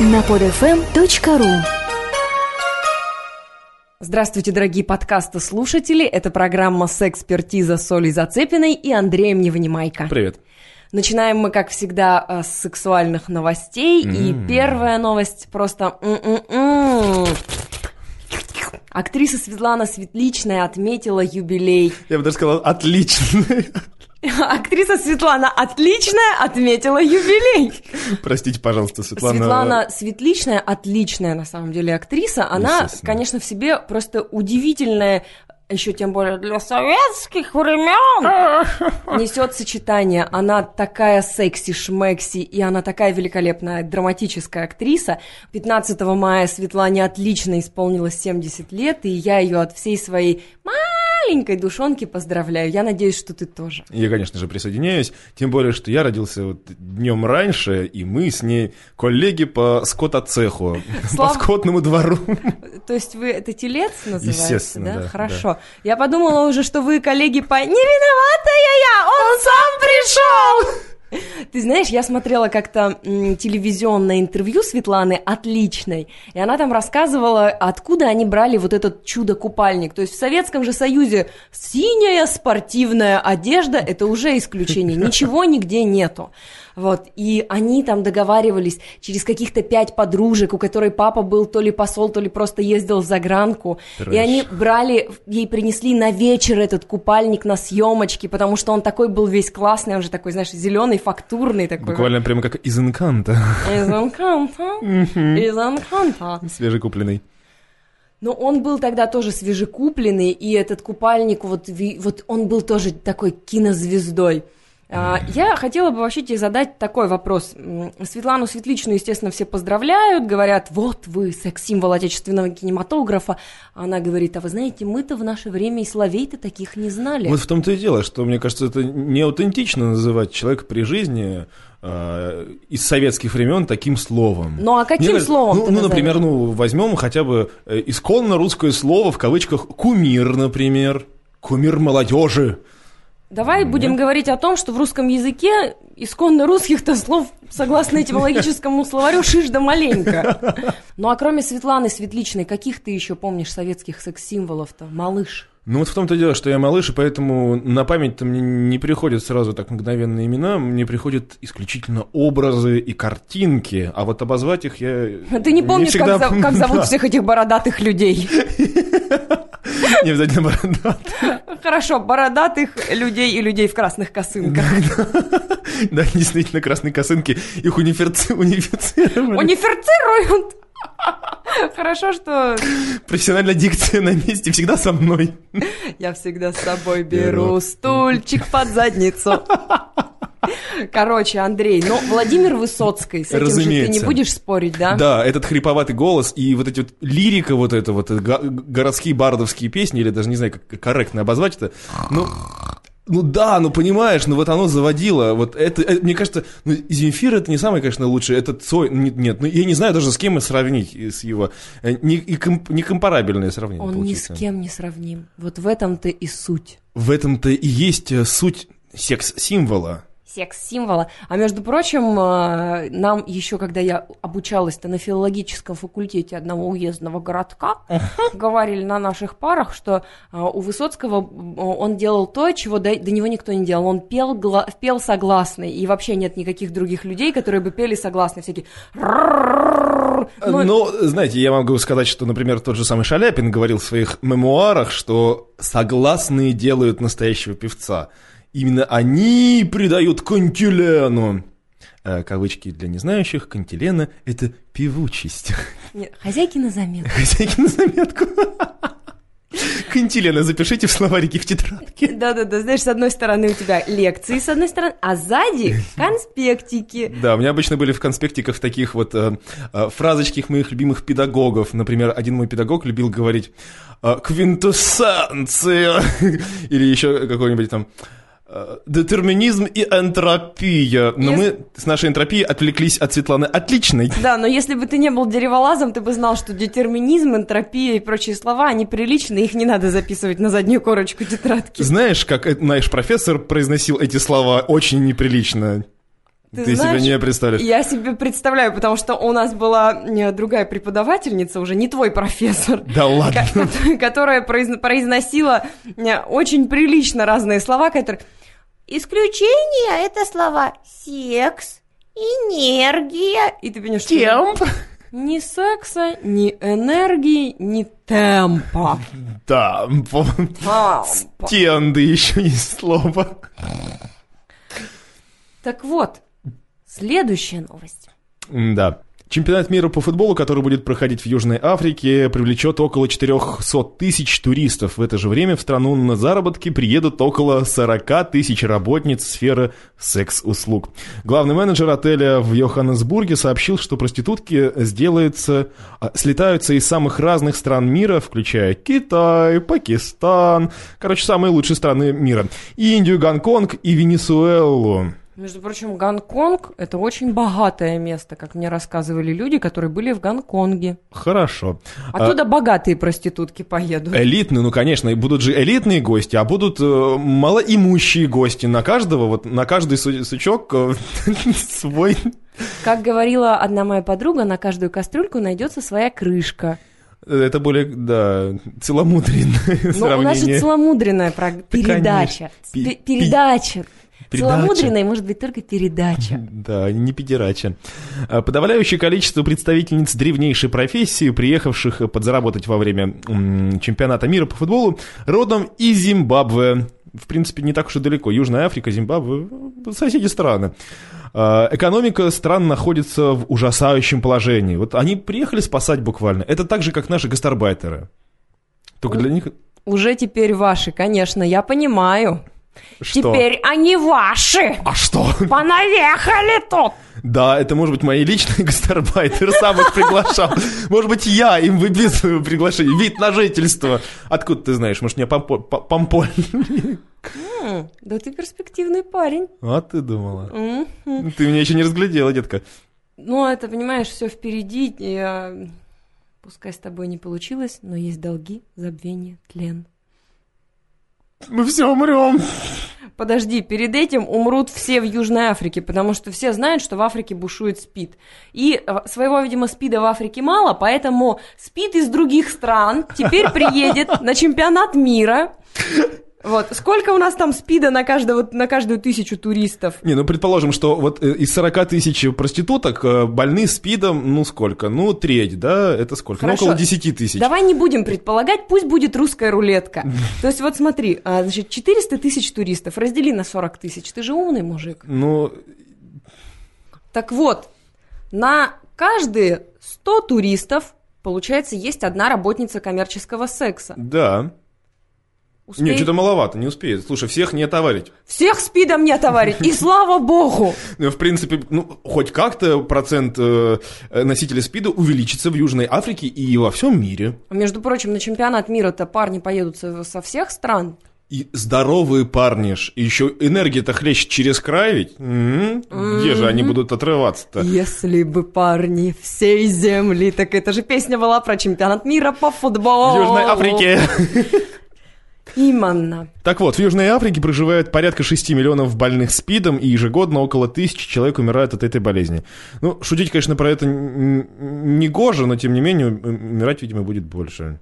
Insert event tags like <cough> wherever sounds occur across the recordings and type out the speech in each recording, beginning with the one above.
на podfm.ru Здравствуйте, дорогие подкаста-слушатели. Это программа «Сэкспертиза» с Олей Зацепиной и Андреем Невнимайко. Привет. Начинаем мы, как всегда, э, с сексуальных новостей. И М. первая новость просто... м-м-м. Актриса Светлана Светличная отметила юбилей. Я бы даже сказал, отлично. Актриса Светлана Отличная отметила юбилей. Простите, пожалуйста, Светлана. Светлана Светличная отличная, на самом деле, актриса. Она, конечно, в себе просто удивительная, еще тем более для советских времен, <laughs> несет сочетание. Она такая секси-шмекси, и она такая великолепная драматическая актриса. 15 мая Светлане отлично исполнилось 70 лет, и я ее от всей своей маленькой душонки поздравляю. Я надеюсь, что ты тоже. Я, конечно же, присоединяюсь. Тем более, что я родился вот днем раньше, и мы с ней коллеги по скотоцеху, <laughs> по Слав- скотному двору. То есть вы это телец называется, Естественно, да, Хорошо. Я подумала уже, что вы коллеги по «Не виноватая я, он сам пришел!» <laughs> Ты знаешь, я смотрела как-то телевизионное интервью Светланы отличной, и она там рассказывала, откуда они брали вот этот чудо-купальник. То есть в Советском же Союзе синяя спортивная одежда – это уже исключение, <laughs> ничего нигде нету. Вот, и они там договаривались через каких-то пять подружек, у которой папа был то ли посол, то ли просто ездил в загранку. И Трэш. они брали, ей принесли на вечер этот купальник на съемочки, потому что он такой был весь классный, он же такой, знаешь, зеленый, фактурный такой. Буквально прямо как из инканта, <laughs> Из Анканта. Из Анканта. свежекупленный. Но он был тогда тоже свежекупленный, и этот купальник, вот, вот он был тоже такой кинозвездой. А, Я хотела бы вообще тебе задать такой вопрос. Светлану Светличную, естественно, все поздравляют, говорят, вот вы секс-символ отечественного кинематографа. А Она говорит, а вы знаете, мы-то в наше время и словей-то таких не знали. Вот в том-то и дело, что, мне кажется, это не аутентично называть человека при жизни э, из советских времен таким словом. Ну, а каким Мне словом Ну, ну, например, ну, возьмем хотя бы э, исконно русское слово, в кавычках, кумир, например. Кумир молодежи. Давай будем говорить о том, что в русском языке исконно русских-то слов, согласно этимологическому словарю, шиш да маленько. Ну а кроме Светланы Светличной, каких ты еще помнишь советских секс-символов-то? Малыш. Ну вот в том-то дело, что я малыш, и поэтому на память-то мне не приходят сразу так мгновенные имена, мне приходят исключительно образы и картинки, а вот обозвать их я Ты не помнишь, всегда- как, зов- как зовут Да, всех этих бородатых людей? <laughs> Не обязательно борода. Хорошо, бородатых людей и людей в красных косынках. Да, действительно, красные косынки, их унифици- унифицировали. Унифицируют. Хорошо, что Профессиональная дикция на месте всегда со мной. я всегда с собой беру Беру. стульчик под задницу. Короче, Андрей, ну, Владимир Высоцкий, с этим же ты не Разумеется. будешь спорить, да? Да, этот хриповатый голос и вот эти вот лирика вот это вот, э, городские бардовские песни, или даже не знаю, как корректно обозвать это, ну, ну да, ну понимаешь, ну вот оно заводило, вот это, э, мне кажется, ну Земфир это не самое, конечно, лучшее, это Цой, нет, нет, ну я не знаю даже с кем и сравнить э, с его, э, не, и ком- некомпарабельное сравнение Он ни с получится. кем не сравним. Вот в этом-то и суть. В этом-то и есть суть секс-символа. Секс-символа. А между прочим, э, нам еще, когда я обучалась-то на филологическом факультете одного уездного городка, говорили на наших парах, что э, у Высоцкого э, он делал то, чего до, до него никто не делал. Он пел, гла- пел согласный, и вообще нет никаких других людей, которые бы пели согласные. Всякие... Ну, Ну, знаете, я могу сказать, что, например, тот же самый Шаляпин говорил в своих мемуарах, что согласные делают настоящего певца. Именно они придают кантилену. Э, Кавычки для незнающих, кантилена – это певучесть. нет, хозяйки на заметку. Хозяйки на заметку. Кантилена запишите в словарике в тетрадке. Да-да-да, знаешь, с одной стороны у тебя лекции, с одной стороны, а сзади <laughs> конспектики. Да, у меня обычно были в конспектиках таких вот э, э, фразочки моих любимых педагогов. Например, один мой педагог любил говорить э, «квинтэссенция» <laughs> или еще какой-нибудь там детерминизм и энтропия. Но Если- мы с нашей энтропией отвлеклись от Светланы Отличной. Да, но если бы ты не был дереволазом, ты бы знал, что детерминизм, энтропия и прочие слова, они приличны, их не надо записывать на заднюю корочку тетрадки. Знаешь, как э, наш профессор произносил эти слова очень неприлично? Ты, знаешь, себе не представляешь. Я себе представляю, потому что у нас была э, другая преподавательница, уже не твой профессор, Да ладно. ко- <laughs> которая произн- произносила э, очень прилично разные слова, которые... Исключение — это слова секс, энергия. И ты понимаешь, что ни секса, ни энергии, ни темпа. Да, стенды еще есть слово. Так вот, следующая новость. Да. Чемпионат мира по футболу, который будет проходить в Южной Африке, привлечет около 400 тысяч туристов. В это же время в страну на заработки приедут около 40 тысяч работниц сферы секс-услуг. Главный менеджер отеля в Йоханнесбурге сообщил, что проститутки сделаются, а, слетаются из самых разных стран мира, включая Китай, Пакистан, короче, самые лучшие страны мира, Индию, Гонконг и Венесуэлу. Между прочим, Гонконг – это очень богатое место, как мне рассказывали люди, которые были в Гонконге. Хорошо. Оттуда богатые проститутки поедут. Элитные, ну, конечно, и будут же элитные гости, а будут э, малоимущие гости. На каждого, вот на каждый су- сучок э, <laughs> свой. Как говорила одна моя подруга, на каждую кастрюльку найдется своя крышка. Это более, да, целомудренное Ну, у нас же сравнение. целомудренная передача. Передача. Передача. Целомудренной может быть только передача. <laughs> Да, не педерача. А, Подавляющее количество представительниц древнейшей профессии, приехавших подзаработать во время чемпионата мира по футболу, родом из Зимбабве. В принципе, не так уж и далеко. Южная Африка, Зимбабве, соседи страны. А, Экономика стран находится в ужасающем положении. Вот они приехали спасать буквально. Это так же, как наши гастарбайтеры. Только для них... Уже теперь ваши, конечно, я понимаю. Что? Теперь они ваши. А что? Понаехали тут. Да, это может быть мои личные <laughs> гастарбайтеры, сам их приглашал. Может быть, я им выписываю приглашение. Вид на жительство. Откуда ты знаешь? Может, по- помполь? Да ты перспективный парень. А ты думала? Ты меня еще не разглядела, детка. Ну, это, понимаешь, все впереди. Пускай с тобой не получилось, но есть долги, забвение, тлен. Мы все умрем. Подожди, перед этим умрут все в Южной Африке, потому что все знают, что в Африке бушует СПИД. И э, своего, видимо, СПИДа в Африке мало, поэтому СПИД из других стран теперь приедет на чемпионат мира. Вот. Сколько у нас там СПИДа на, каждого, на каждую тысячу туристов? Не, ну предположим, что вот э, из 40 тысяч проституток э, больны СПИДом, ну сколько? Ну треть, да? Это сколько? Хорошо. Ну около 10 тысяч. Давай не будем предполагать, пусть будет русская рулетка. <laughs> То есть вот смотри, а, значит, 400 тысяч туристов, раздели на 40 тысяч, ты же умный мужик. Ну, Так вот, на каждые 100 туристов, получается, есть одна работница коммерческого секса. да. Успеет- Нет, что-то маловато, не успеет. Слушай, всех не отоварить. Всех спидом не отоварить, и слава богу! <laughs> Ну, в принципе, ну, хоть как-то процент э, носителей СПИДа увеличится в Южной Африке и во всем мире. Между прочим, на чемпионат мира-то парни поедут со, всех стран. И здоровые парни ж, и еще энергия-то хлещет через край ведь. М? Где же они будут отрываться-то? Если бы парни всей земли, так это же песня была про чемпионат мира по футболу. В Южной Африке. <laughs> Именно. Так вот, в Южной Африке проживает порядка 6 миллионов больных СПИДом, и ежегодно около тысячи человек умирают от этой болезни. Ну, шутить, конечно, про это не гоже, но тем не менее умирать, видимо, будет больше.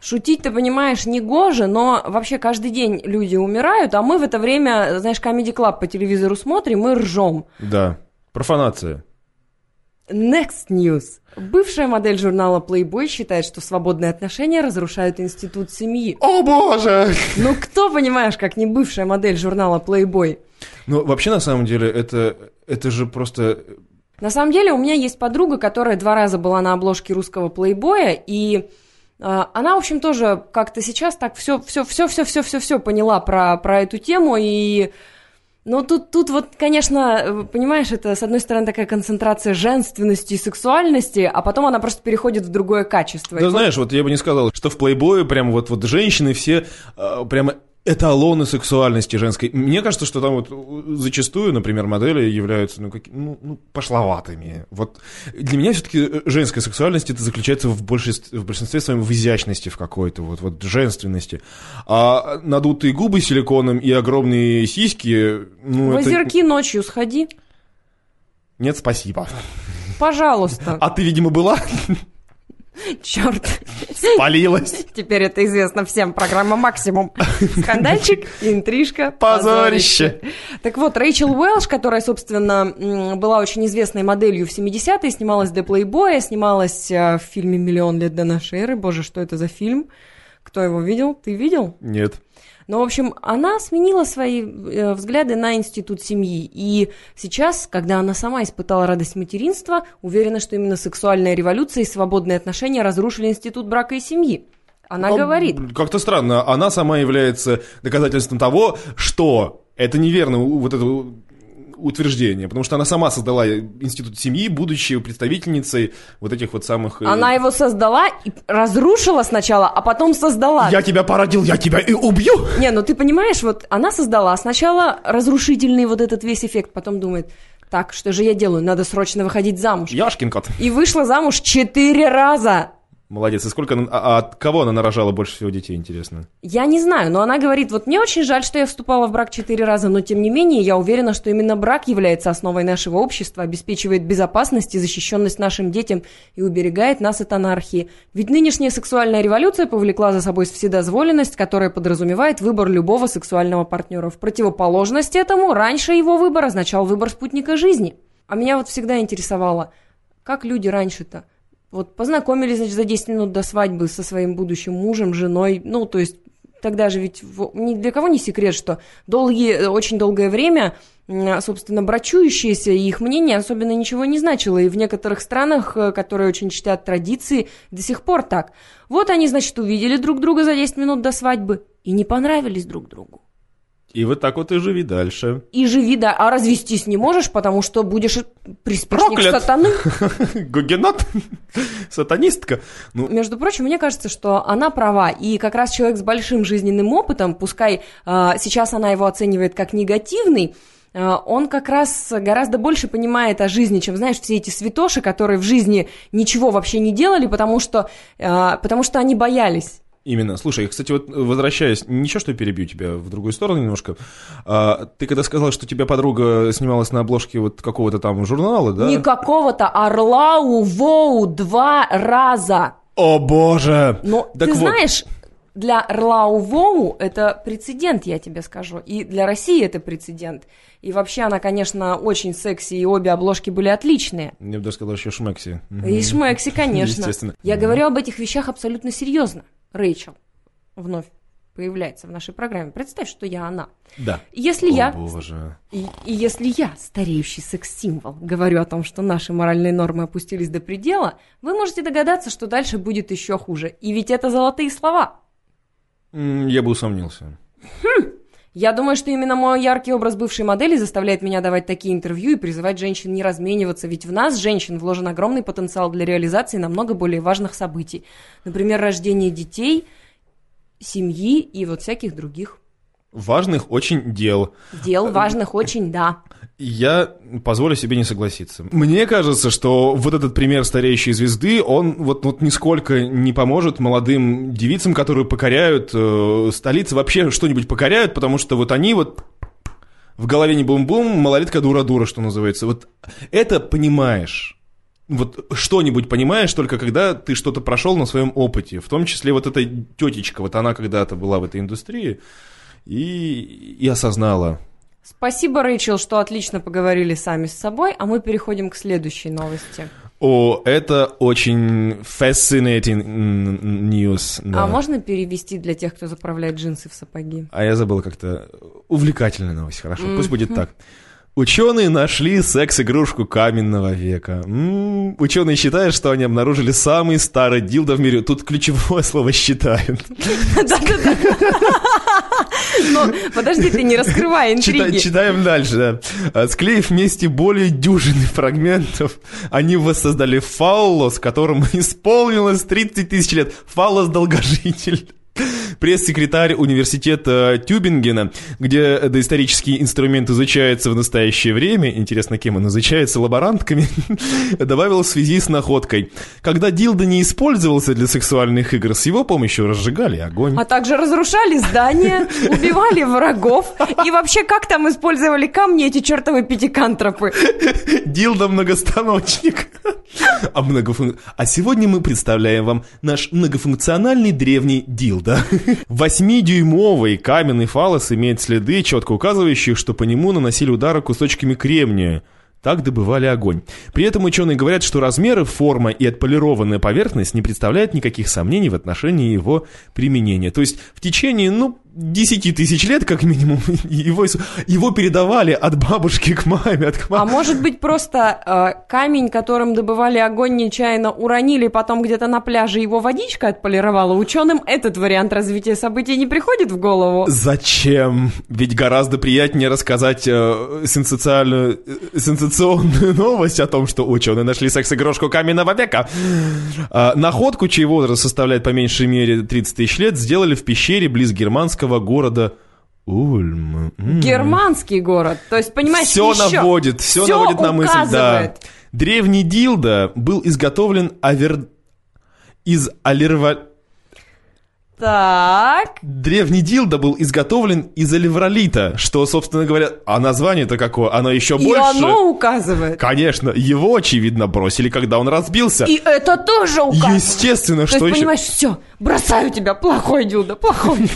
Шутить, ты понимаешь, не гоже, но вообще каждый день люди умирают, а мы в это время, знаешь, Comedy Club по телевизору смотрим и ржем. Да, профанация. Next News. Бывшая модель журнала Playboy считает, что свободные отношения разрушают институт семьи. О боже! Ну кто, понимаешь, как не бывшая модель журнала Playboy? Ну, вообще, на самом деле, это, это же просто... На самом деле у меня есть подруга, которая два раза была на обложке русского плейбоя, и э, она, в общем, тоже как-то сейчас так все, все, все, все, все, все, все поняла про, про эту тему, и ну, тут, тут вот, конечно, э, понимаешь, это, с одной стороны, такая концентрация женственности и сексуальности, а потом она просто переходит в другое качество. И Да вот- знаешь, вот я бы не сказал, что в плейбое прям вот, вот женщины все э, прямо эталоны сексуальности женской. Мне кажется, что там вот э, зачастую, например, модели являются, ну, каки- ну, ну, пошловатыми. Вот для меня все-таки женская сексуальность это заключается в, большинстве, в большинстве своем в изящности в какой-то, вот, вот женственности. А надутые губы силиконом и огромные сиськи, ну, В это... озерки ночью сходи. Нет, спасибо. Пожалуйста. А ты, видимо, была? Черт. Спалилась. Теперь это известно всем. Программа «Максимум». Скандальчик, интрижка, Позорище. Так вот, Рэйчел Уэлш, которая, собственно, была очень известной моделью в 70-е, снималась для Плейбоя, снималась э, в фильме «Миллион лет до нашей эры». Боже, что это за фильм? Кто его видел? Ты видел? Нет. Ну, в общем, она сменила свои э, взгляды на институт семьи. И сейчас, когда она сама испытала радость материнства, уверена, что именно сексуальная революция и свободные отношения разрушили институт брака и семьи. Она Ну, говорит. Как-то странно. Она сама является доказательством того, что это неверно, вот это утверждение, потому что она сама создала институт семьи, будучи представительницей вот этих вот самых... э, Она его создала и разрушила сначала, а потом создала. Я тебя породил, я тебя и убью! Не, ну ты понимаешь, вот она создала сначала разрушительный вот этот весь эффект, потом думает, так, что же я делаю, надо срочно выходить замуж. Яшкин кот. И вышла замуж четыре раза. Молодец. И сколько... А, а от кого она нарожала больше всего детей, интересно? Я не знаю, но она говорит, вот мне очень жаль, что я вступала в брак четыре раза, но тем не менее я уверена, что именно брак является основой нашего общества, обеспечивает безопасность и защищенность нашим детям и уберегает нас от анархии. Ведь нынешняя сексуальная революция повлекла за собой вседозволенность, которая подразумевает выбор любого сексуального партнера. В противоположность этому, раньше его выбор означал выбор спутника жизни. А меня вот всегда интересовало, как люди раньше-то вот познакомились, значит, за 10 минут до свадьбы со своим будущим мужем, женой. Ну, то есть тогда же ведь ни для кого не секрет, что долгие, э, очень долгое время, м, собственно, брачующиеся и их мнение особенно ничего не значило. И в некоторых странах, э, которые очень чтят традиции, до сих пор так. Вот они, значит, увидели друг друга за 10 минут до свадьбы и не понравились друг другу. И вот так вот и живи дальше. И живи, да, а развестись не можешь, потому что будешь приспешник Проклят. сатаны. <laughs> Гугенот? Сатанистка? Ну, Между прочим, мне кажется, что она права. И как раз человек с большим жизненным опытом, пускай а, сейчас она его оценивает как негативный, а, он как раз гораздо больше понимает о жизни, чем, знаешь, все эти святоши, которые в жизни ничего вообще не делали, потому что, а, потому что они боялись. Именно. Слушай, кстати, вот возвращаясь, ничего, что я перебью тебя в другую сторону немножко. А, ты когда сказала, что у тебя подруга снималась на обложке вот какого-то там журнала, да? Не какого-то Орлау Воу два раза. О боже! Но Так ты вот. знаешь, для Рлау Воу это прецедент, я тебе скажу. И для России это прецедент. И вообще она, конечно, очень секси, и обе обложки были отличные. Я бы даже сказал, еще шмекси. И Шмекси, конечно. Естественно. Я говорю об этих вещах абсолютно серьезно. Рэйчел вновь появляется в нашей программе. Представь, что я она. Да. Если О я боже. и, и если я, стареющий секс-символ, говорю о том, что наши моральные нормы опустились до предела, вы можете догадаться, что дальше будет еще хуже. И ведь это золотые слова. Я бы усомнился. Я думаю, что именно мой яркий образ бывшей модели заставляет меня давать такие интервью и призывать женщин не размениваться, ведь в нас, женщин, вложен огромный потенциал для реализации намного более важных событий. Например, рождение детей, семьи и вот всяких других Важных очень дел. дел, важных очень, да. Я позволю себе не согласиться. Мне кажется, что вот этот пример стареющей звезды, он вот, вот нисколько не поможет молодым девицам, которые покоряют э, столицы, вообще что-нибудь покоряют, потому что вот они вот в голове не бум-бум, малолетка дура-дура, что называется. Вот это понимаешь. Вот что-нибудь понимаешь только когда ты что-то прошел на своем опыте. В том числе вот эта тетечка, вот она когда-то была в этой индустрии и, и осознала, Спасибо, Рэйчел, что отлично поговорили сами с собой, а мы переходим к следующей новости. О, это очень fascinating news. да. А можно перевести для тех, кто заправляет джинсы в сапоги? А я забыл как-то увлекательная новость, хорошо, пусть будет так. Ученые нашли секс-игрушку каменного века. М, Ученые считают, что они обнаружили самый старый дилдо в мире. Тут ключевое слово «считают». Да-да-да. Но подожди, ты не раскрывай интриги. читаем дальше, да. А, Склеив вместе более дюжины фрагментов, они воссоздали фаллос, которому исполнилось 30 тысяч лет. Фаллос-долгожитель. Пресс-секретарь университета Тюбингена, где доисторический инструмент изучается в настоящее время, интересно, кем он изучается, лаборантками, <laughs> добавил в связи с находкой. Когда дилда не использовался для сексуальных игр, с его помощью разжигали огонь. А также разрушали здания, <laughs> убивали врагов. И вообще, как там использовали камни эти чертовы пятикантропы? Дилда многостаночник. А, многофун... а сегодня мы представляем вам наш многофункциональный древний дилда. Восьмидюймовый каменный фалос имеет следы, четко указывающие, что по нему наносили удары кусочками кремния. Так добывали огонь. При этом ученые говорят, что размеры, форма и отполированная поверхность не представляют никаких сомнений в отношении его применения. То есть в течение, ну, 10 тысяч лет, как минимум, <laughs> его, его передавали от бабушки к маме, от маме. А может быть, просто э, камень, которым добывали огонь, нечаянно уронили, потом где-то на пляже его водичка отполировала? Ученым этот вариант развития событий не приходит в голову? Зачем? Ведь гораздо приятнее рассказать э, сенсационную, э, сенсационную <laughs> новость о том, что ученые нашли секс-игрушку каменного века. Э, находку, чей возраст составляет по меньшей мере 30 тысяч лет, сделали в пещере близ германского германского города Ульм. М-м. Германский город. То есть, понимаешь, все еще наводит, все, все наводит на мысль. Да. Древний дилда был изготовлен авер... из алерва... Так. Древний дилда был изготовлен из алевролита, что, собственно говоря, а название-то какое? Оно еще И больше. И оно указывает. Конечно, его, очевидно, бросили, когда он разбился. И это тоже указывает. Естественно, То что есть, еще... понимаешь, все, бросаю тебя, плохой дилда, плохой.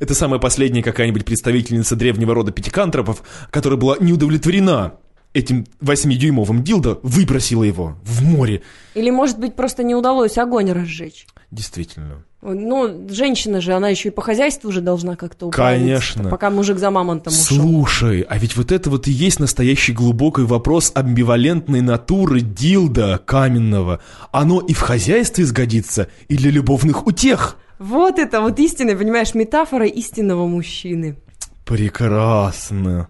Это самая последняя какая-нибудь представительница древнего рода пятикантропов, которая была не удовлетворена этим восьмидюймовым дилдо, выбросила его в море. Или, может быть, просто не удалось огонь разжечь. Действительно. Ну, женщина же, она еще и по хозяйству уже должна как-то Конечно. Пока мужик за мамонтом ушел. Слушай, а ведь вот это вот и есть настоящий глубокий вопрос амбивалентной натуры дилда каменного. Оно и в хозяйстве сгодится, и для любовных утех. Вот это вот истинная, понимаешь, метафора истинного мужчины. Прекрасно.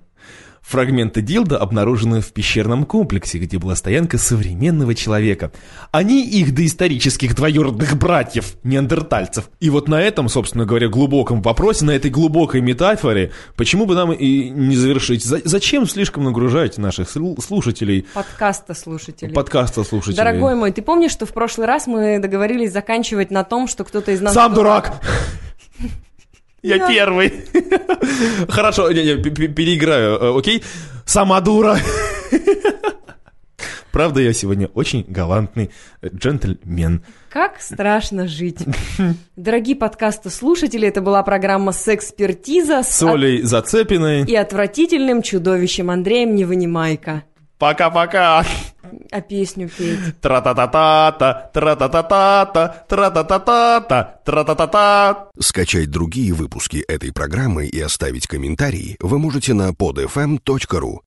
Фрагменты дилда обнаружены в пещерном комплексе, где была стоянка современного человека, а не их доисторических двоюродных братьев, неандертальцев. И вот на этом, собственно говоря, глубоком вопросе, на этой глубокой метафоре, почему бы нам и не завершить? Зачем слишком нагружать наших слушателей? Подкаста слушателей. Подкаста слушателей. Дорогой мой, ты помнишь, что в прошлый раз мы договорились заканчивать на том, что кто-то из нас... Сам дурак! Я первый. <laughs> Хорошо, не, не, переиграю, э, окей? Сама дура. <laughs> Правда, я сегодня очень галантный э, джентльмен. Как страшно жить. <laughs> Дорогие подкасты слушатели, это была программа «Сэкспертиза» с Олей от... Зацепиной и отвратительным чудовищем Андреем Невынимайко. Пока-пока. А песню петь. Тра-та-та-та-та, тра-та-та-та-та, тра-та-та-та-та, тра-та-та-та. Скачать другие выпуски этой программы и оставить комментарии вы можете на podfm.ru.